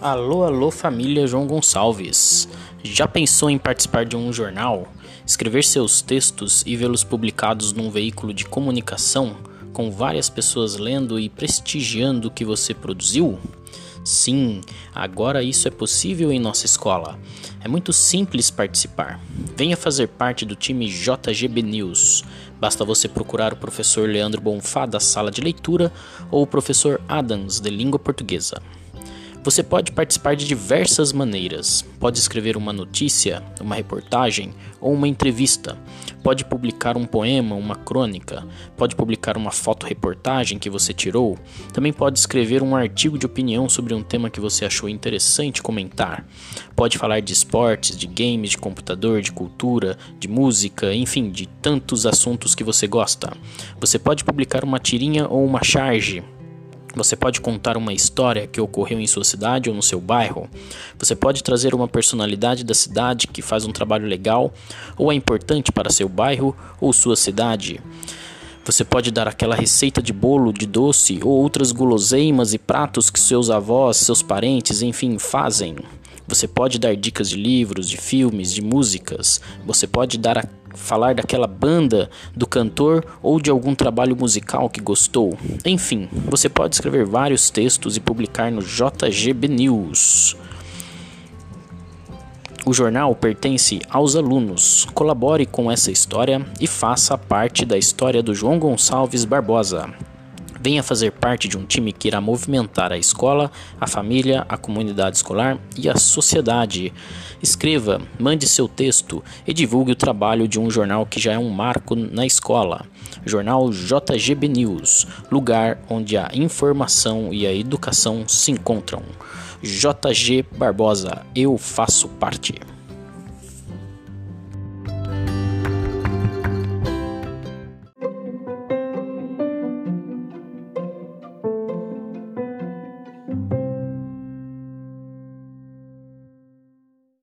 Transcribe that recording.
Alô, alô, família João Gonçalves. Já pensou em participar de um jornal? Escrever seus textos e vê-los publicados num veículo de comunicação, com várias pessoas lendo e prestigiando o que você produziu? Sim, agora isso é possível em nossa escola. É muito simples participar. Venha fazer parte do time JGB News. Basta você procurar o professor Leandro Bonfá da sala de leitura ou o professor Adams de língua portuguesa. Você pode participar de diversas maneiras. Pode escrever uma notícia, uma reportagem ou uma entrevista. Pode publicar um poema, uma crônica. Pode publicar uma foto-reportagem que você tirou. Também pode escrever um artigo de opinião sobre um tema que você achou interessante comentar. Pode falar de esportes, de games, de computador, de cultura, de música, enfim, de tantos assuntos que você gosta. Você pode publicar uma tirinha ou uma charge você pode contar uma história que ocorreu em sua cidade ou no seu bairro. Você pode trazer uma personalidade da cidade que faz um trabalho legal ou é importante para seu bairro ou sua cidade. Você pode dar aquela receita de bolo, de doce ou outras guloseimas e pratos que seus avós, seus parentes, enfim, fazem. Você pode dar dicas de livros, de filmes, de músicas. Você pode dar a falar daquela banda, do cantor ou de algum trabalho musical que gostou. Enfim, você pode escrever vários textos e publicar no JGB News. O jornal pertence aos alunos. Colabore com essa história e faça parte da história do João Gonçalves Barbosa. Venha fazer parte de um time que irá movimentar a escola, a família, a comunidade escolar e a sociedade. Escreva, mande seu texto e divulgue o trabalho de um jornal que já é um marco na escola. Jornal JGB News, lugar onde a informação e a educação se encontram. JG Barbosa, eu faço parte.